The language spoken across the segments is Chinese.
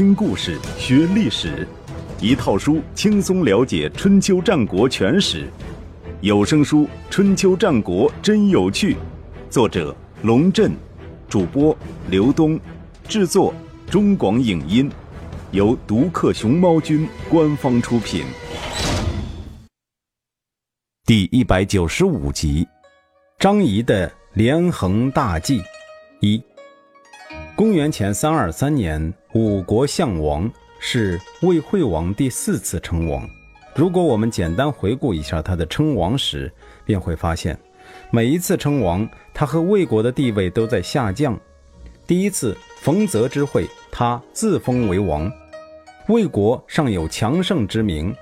听故事学历史，一套书轻松了解春秋战国全史。有声书《春秋战国真有趣》，作者龙震，主播刘东，制作中广影音，由独克熊猫君官方出品。第一百九十五集，张仪的连横大计一。公元前三二三年，五国相王是魏惠王第四次称王。如果我们简单回顾一下他的称王史，便会发现，每一次称王，他和魏国的地位都在下降。第一次冯泽之会，他自封为王，魏国尚有强盛之名。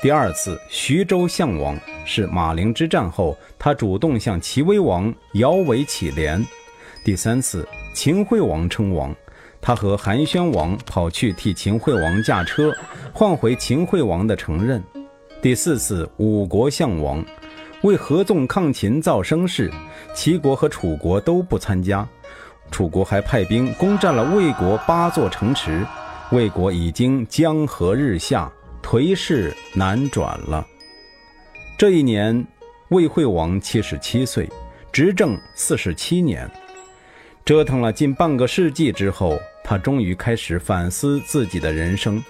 第二次徐州相王是马陵之战后，他主动向齐威王摇尾乞怜。第三次。秦惠王称王，他和韩宣王跑去替秦惠王驾车，换回秦惠王的承认。第四次五国相王，为合纵抗秦造声势，齐国和楚国都不参加，楚国还派兵攻占了魏国八座城池，魏国已经江河日下，颓势难转了。这一年，魏惠王七十七岁，执政四十七年。折腾了近半个世纪之后，他终于开始反思自己的人生，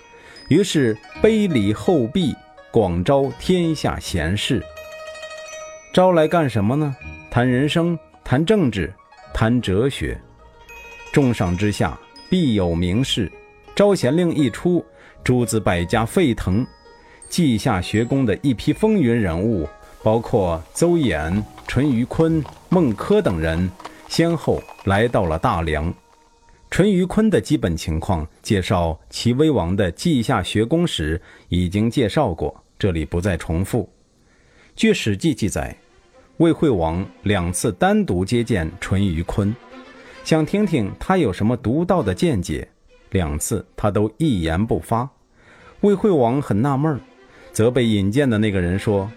于是卑礼厚毕，广招天下贤士。招来干什么呢？谈人生，谈政治，谈哲学。重赏之下必有名士。招贤令一出，诸子百家沸腾。稷下学宫的一批风云人物，包括邹衍、淳于髡、孟轲等人。先后来到了大梁。淳于髡的基本情况介绍，齐威王的稷下学宫时已经介绍过，这里不再重复。据《史记》记载，魏惠王两次单独接见淳于髡，想听听他有什么独到的见解。两次他都一言不发。魏惠王很纳闷，责备引荐的那个人说。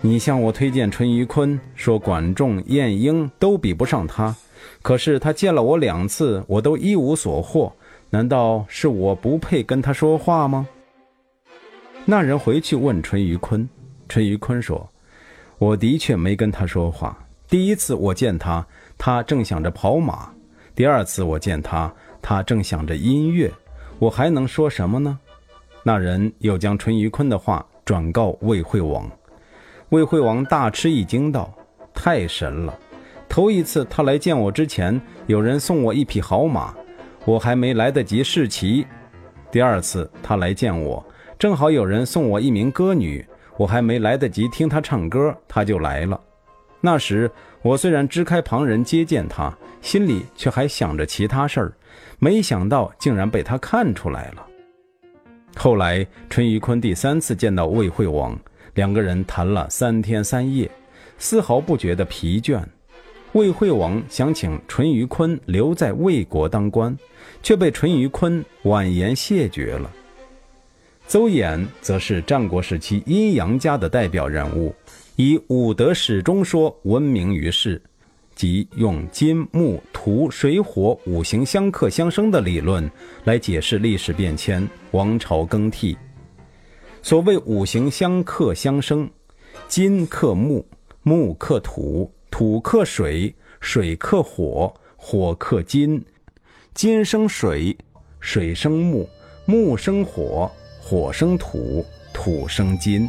你向我推荐淳于髡，说管仲、晏婴都比不上他，可是他见了我两次，我都一无所获。难道是我不配跟他说话吗？那人回去问淳于髡，淳于髡说：“我的确没跟他说话。第一次我见他，他正想着跑马；第二次我见他，他正想着音乐。我还能说什么呢？”那人又将淳于髡的话转告魏惠王。魏惠王大吃一惊，道：“太神了！头一次他来见我之前，有人送我一匹好马，我还没来得及试骑；第二次他来见我，正好有人送我一名歌女，我还没来得及听他唱歌，他就来了。那时我虽然支开旁人接见他，心里却还想着其他事儿，没想到竟然被他看出来了。后来淳于髡第三次见到魏惠王。”两个人谈了三天三夜，丝毫不觉得疲倦。魏惠王想请淳于髡留在魏国当官，却被淳于髡婉言谢绝了。邹衍则是战国时期阴阳家的代表人物，以五德始终说闻名于世，即用金木土水火五行相克相生的理论来解释历史变迁、王朝更替。所谓五行相克相生，金克木，木克土，土克水，水克火，火克金，金生水，水生木，木生火，火生土，土生金。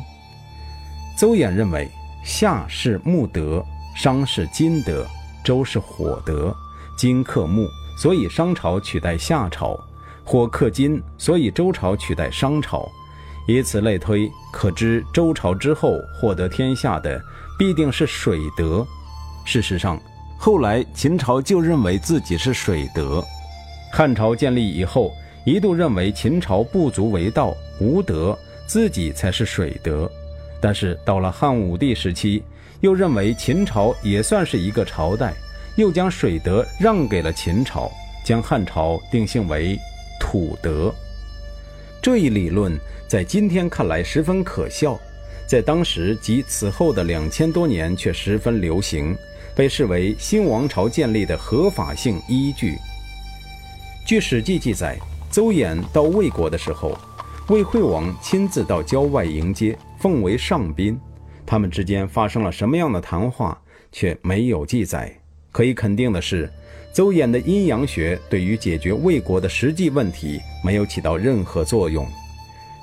邹衍认为，夏是木德，商是金德，周是火德，金克木，所以商朝取代夏朝；火克金，所以周朝取代商朝。以此类推，可知周朝之后获得天下的必定是水德。事实上，后来秦朝就认为自己是水德。汉朝建立以后，一度认为秦朝不足为道，无德，自己才是水德。但是到了汉武帝时期，又认为秦朝也算是一个朝代，又将水德让给了秦朝，将汉朝定性为土德。这一理论在今天看来十分可笑，在当时及此后的两千多年却十分流行，被视为新王朝建立的合法性依据。据《史记》记载，邹衍到魏国的时候，魏惠王亲自到郊外迎接，奉为上宾。他们之间发生了什么样的谈话，却没有记载。可以肯定的是，邹衍的阴阳学对于解决魏国的实际问题没有起到任何作用。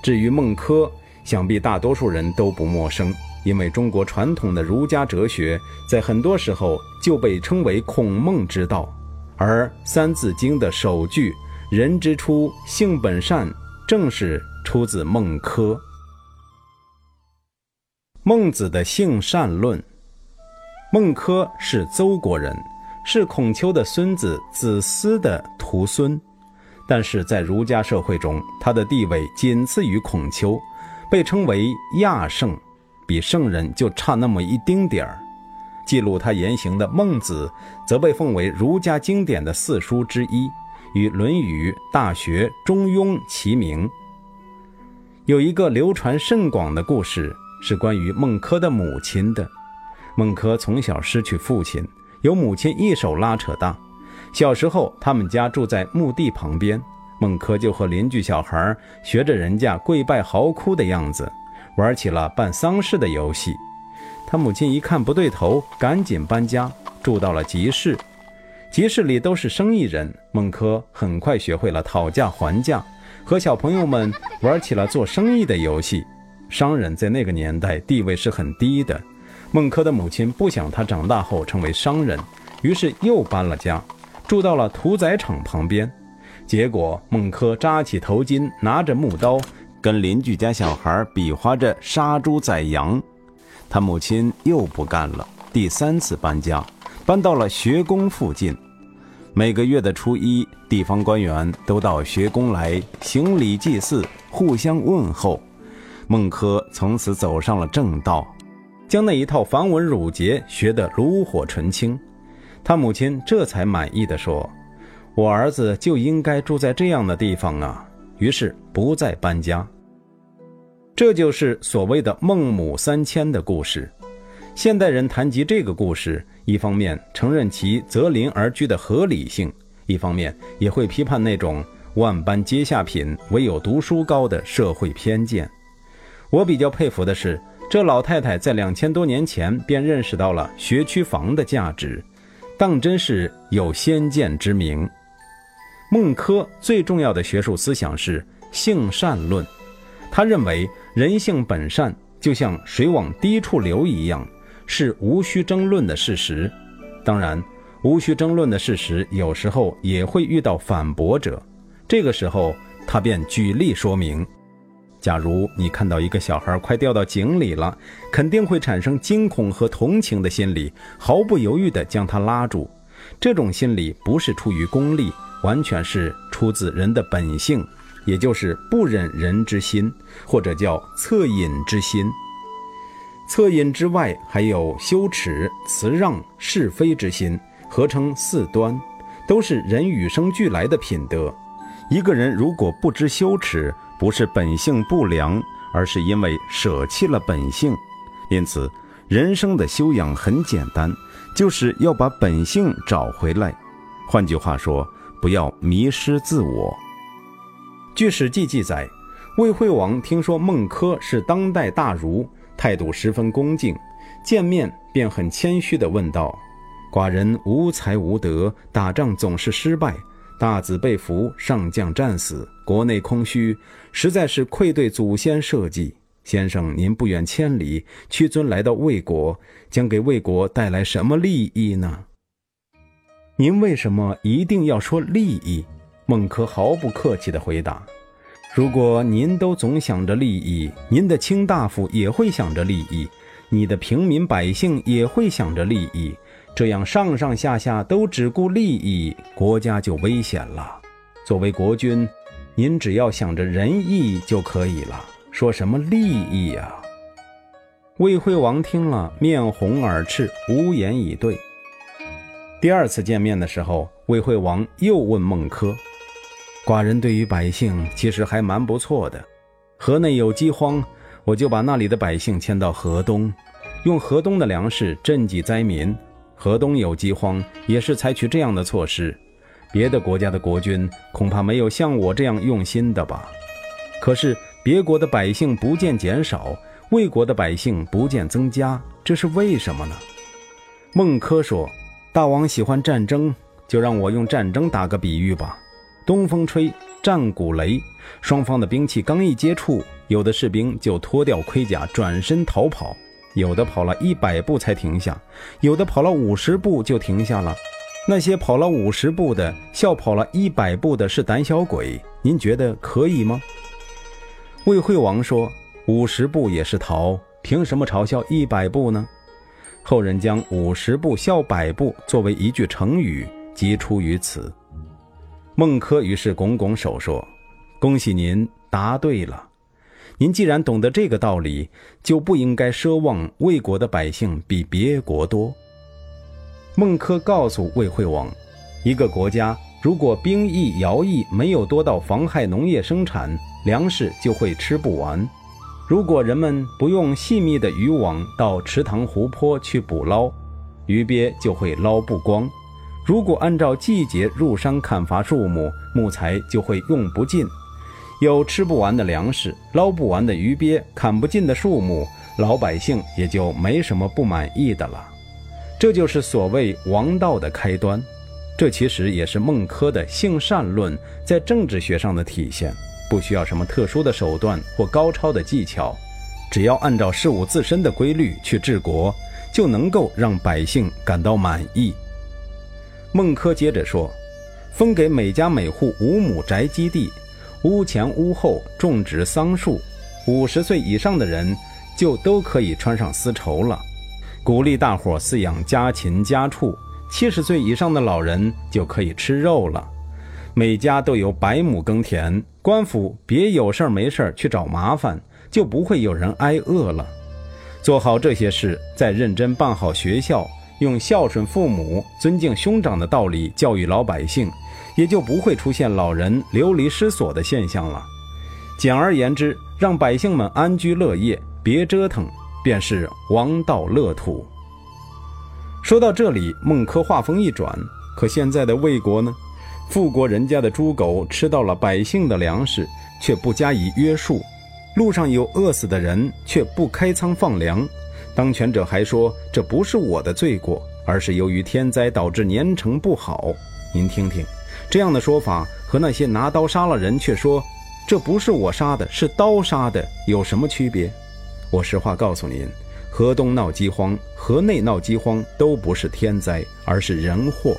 至于孟轲，想必大多数人都不陌生，因为中国传统的儒家哲学在很多时候就被称为孔孟之道，而《三字经》的首句。人之初，性本善，正是出自孟轲。孟子的性善论。孟轲是邹国人，是孔丘的孙子子思的徒孙，但是在儒家社会中，他的地位仅次于孔丘，被称为亚圣，比圣人就差那么一丁点儿。记录他言行的《孟子》，则被奉为儒家经典的四书之一。与《论语》《大学》《中庸》齐名。有一个流传甚广的故事，是关于孟轲的母亲的。孟轲从小失去父亲，由母亲一手拉扯大。小时候，他们家住在墓地旁边，孟轲就和邻居小孩学着人家跪拜嚎哭的样子，玩起了办丧事的游戏。他母亲一看不对头，赶紧搬家，住到了集市。集市里都是生意人，孟轲很快学会了讨价还价，和小朋友们玩起了做生意的游戏。商人在那个年代地位是很低的，孟轲的母亲不想他长大后成为商人，于是又搬了家，住到了屠宰场旁边。结果孟轲扎起头巾，拿着木刀，跟邻居家小孩比划着杀猪宰羊。他母亲又不干了，第三次搬家。搬到了学宫附近，每个月的初一，地方官员都到学宫来行礼祭祀，互相问候。孟轲从此走上了正道，将那一套繁文缛节学得炉火纯青。他母亲这才满意的说：“我儿子就应该住在这样的地方啊。”于是不再搬家。这就是所谓的孟母三迁的故事。现代人谈及这个故事。一方面承认其择邻而居的合理性，一方面也会批判那种万般皆下品，唯有读书高的社会偏见。我比较佩服的是，这老太太在两千多年前便认识到了学区房的价值，当真是有先见之明。孟轲最重要的学术思想是性善论，他认为人性本善，就像水往低处流一样。是无需争论的事实，当然，无需争论的事实有时候也会遇到反驳者。这个时候，他便举例说明：假如你看到一个小孩快掉到井里了，肯定会产生惊恐和同情的心理，毫不犹豫地将他拉住。这种心理不是出于功利，完全是出自人的本性，也就是不忍人之心，或者叫恻隐之心。恻隐之外，还有羞耻、辞让、是非之心，合称四端，都是人与生俱来的品德。一个人如果不知羞耻，不是本性不良，而是因为舍弃了本性。因此，人生的修养很简单，就是要把本性找回来。换句话说，不要迷失自我。据《史记》记载，魏惠王听说孟轲是当代大儒。态度十分恭敬，见面便很谦虚地问道：“寡人无才无德，打仗总是失败，大子被俘，上将战死，国内空虚，实在是愧对祖先社稷。先生，您不远千里，屈尊来到魏国，将给魏国带来什么利益呢？您为什么一定要说利益？”孟轲毫不客气地回答。如果您都总想着利益，您的卿大夫也会想着利益，你的平民百姓也会想着利益，这样上上下下都只顾利益，国家就危险了。作为国君，您只要想着仁义就可以了，说什么利益呀？魏惠王听了，面红耳赤，无言以对。第二次见面的时候，魏惠王又问孟轲。寡人对于百姓其实还蛮不错的，河内有饥荒，我就把那里的百姓迁到河东，用河东的粮食赈济灾民；河东有饥荒，也是采取这样的措施。别的国家的国君恐怕没有像我这样用心的吧？可是别国的百姓不见减少，魏国的百姓不见增加，这是为什么呢？孟轲说：“大王喜欢战争，就让我用战争打个比喻吧。东风吹，战鼓擂，双方的兵器刚一接触，有的士兵就脱掉盔甲，转身逃跑；有的跑了一百步才停下，有的跑了五十步就停下了。那些跑了五十步的笑跑了一百步的是胆小鬼，您觉得可以吗？”魏惠王说：“五十步也是逃，凭什么嘲笑一百步呢？”后人将“五十步笑百步”作为一句成语，即出于此。孟轲于是拱拱手说：“恭喜您答对了。您既然懂得这个道理，就不应该奢望魏国的百姓比别国多。”孟轲告诉魏惠王：“一个国家如果兵役、徭役没有多到妨害农业生产，粮食就会吃不完。”如果人们不用细密的渔网到池塘湖泊去捕捞，鱼鳖就会捞不光；如果按照季节入山砍伐树木，木材就会用不尽。有吃不完的粮食，捞不完的鱼鳖，砍不尽的树木，老百姓也就没什么不满意的了。这就是所谓王道的开端。这其实也是孟轲的性善论在政治学上的体现。不需要什么特殊的手段或高超的技巧，只要按照事物自身的规律去治国，就能够让百姓感到满意。孟轲接着说：“分给每家每户五亩宅基地，屋前屋后种植桑树，五十岁以上的人就都可以穿上丝绸了。鼓励大伙饲养家禽家畜，七十岁以上的老人就可以吃肉了。”每家都有百亩耕田，官府别有事没事去找麻烦，就不会有人挨饿了。做好这些事，再认真办好学校，用孝顺父母、尊敬兄长的道理教育老百姓，也就不会出现老人流离失所的现象了。简而言之，让百姓们安居乐业，别折腾，便是王道乐土。说到这里，孟轲话锋一转，可现在的魏国呢？富国人家的猪狗吃到了百姓的粮食，却不加以约束；路上有饿死的人，却不开仓放粮。当权者还说这不是我的罪过，而是由于天灾导致年成不好。您听听，这样的说法和那些拿刀杀了人却说这不是我杀的，是刀杀的，有什么区别？我实话告诉您，河东闹饥荒，河内闹饥荒都不是天灾，而是人祸。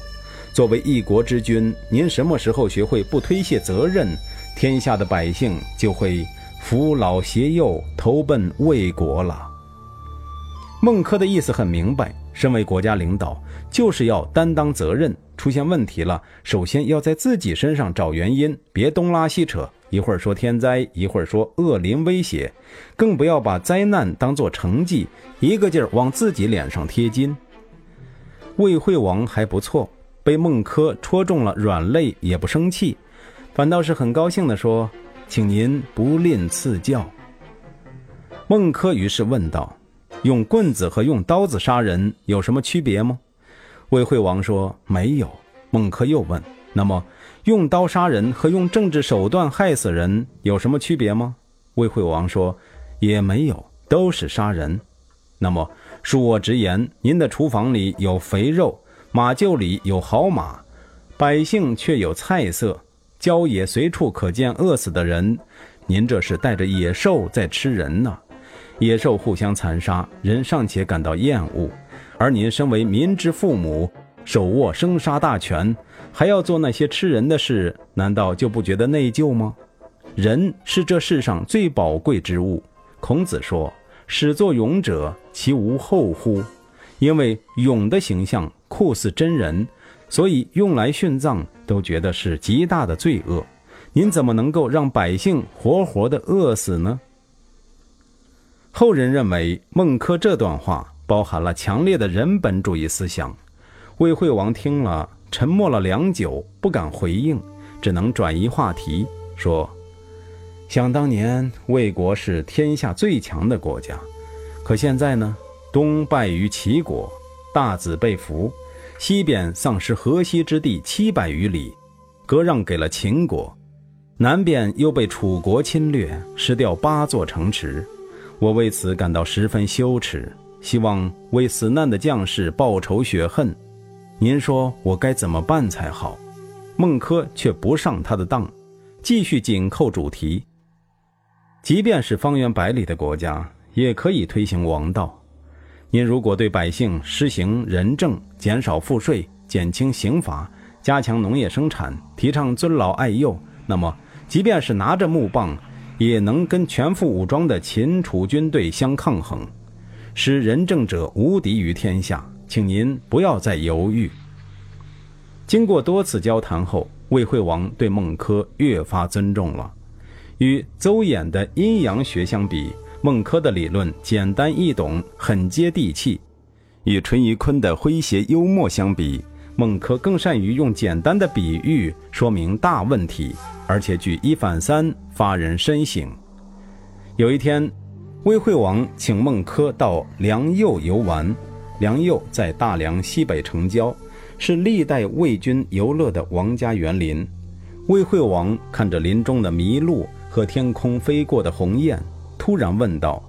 作为一国之君，您什么时候学会不推卸责任，天下的百姓就会扶老携幼投奔魏国了。孟轲的意思很明白，身为国家领导，就是要担当责任。出现问题了，首先要在自己身上找原因，别东拉西扯，一会儿说天灾，一会儿说恶邻威胁，更不要把灾难当作成绩，一个劲儿往自己脸上贴金。魏惠王还不错。被孟轲戳中了软肋，也不生气，反倒是很高兴地说：“请您不吝赐教。”孟轲于是问道：“用棍子和用刀子杀人有什么区别吗？”魏惠王说：“没有。”孟轲又问：“那么用刀杀人和用政治手段害死人有什么区别吗？”魏惠王说：“也没有，都是杀人。”那么恕我直言，您的厨房里有肥肉。马厩里有好马，百姓却有菜色，郊野随处可见饿死的人。您这是带着野兽在吃人呢？野兽互相残杀，人尚且感到厌恶，而您身为民之父母，手握生杀大权，还要做那些吃人的事，难道就不觉得内疚吗？人是这世上最宝贵之物。孔子说：“始作俑者，其无后乎？”因为俑的形象。酷似真人，所以用来殉葬都觉得是极大的罪恶。您怎么能够让百姓活活的饿死呢？后人认为孟轲这段话包含了强烈的人本主义思想。魏惠王听了，沉默了良久，不敢回应，只能转移话题说：“想当年，魏国是天下最强的国家，可现在呢？东败于齐国，大子被俘。”西边丧失河西之地七百余里，割让给了秦国，南边又被楚国侵略，失掉八座城池。我为此感到十分羞耻，希望为死难的将士报仇雪恨。您说我该怎么办才好？孟轲却不上他的当，继续紧扣主题。即便是方圆百里的国家，也可以推行王道。您如果对百姓施行仁政，减少赋税，减轻刑罚，加强农业生产，提倡尊老爱幼，那么即便是拿着木棒，也能跟全副武装的秦楚军队相抗衡，使仁政者无敌于天下。请您不要再犹豫。经过多次交谈后，魏惠王对孟轲越发尊重了。与邹衍的阴阳学相比，孟轲的理论简单易懂，很接地气；与淳于髡的诙谐幽默相比，孟轲更善于用简单的比喻说明大问题，而且举一反三，发人深省。有一天，魏惠王请孟轲到梁右游玩，梁右在大梁西北城郊。是历代魏军游乐的王家园林。魏惠王看着林中的麋鹿和天空飞过的鸿雁，突然问道：“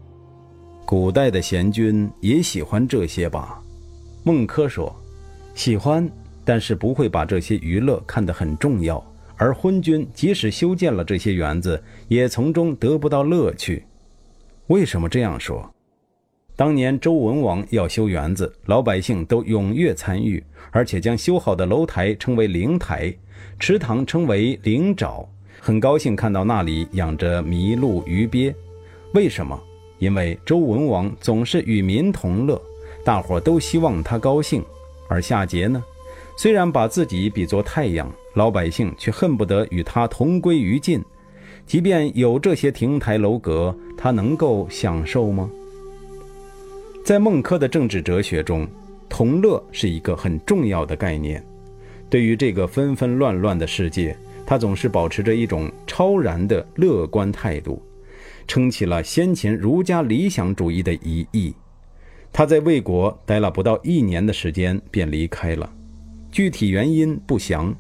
古代的贤君也喜欢这些吧？”孟轲说：“喜欢，但是不会把这些娱乐看得很重要。而昏君即使修建了这些园子，也从中得不到乐趣。为什么这样说？”当年周文王要修园子，老百姓都踊跃参与，而且将修好的楼台称为灵台，池塘称为灵沼，很高兴看到那里养着麋鹿、鱼鳖。为什么？因为周文王总是与民同乐，大伙都希望他高兴。而夏桀呢，虽然把自己比作太阳，老百姓却恨不得与他同归于尽。即便有这些亭台楼阁，他能够享受吗？在孟轲的政治哲学中，同乐是一个很重要的概念。对于这个纷纷乱乱的世界，他总是保持着一种超然的乐观态度，撑起了先秦儒家理想主义的一翼。他在魏国待了不到一年的时间便离开了，具体原因不详。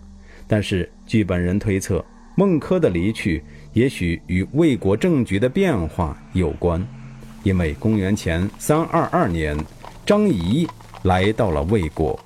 但是据本人推测，孟轲的离去也许与魏国政局的变化有关。因为公元前三二二年，张仪来到了魏国。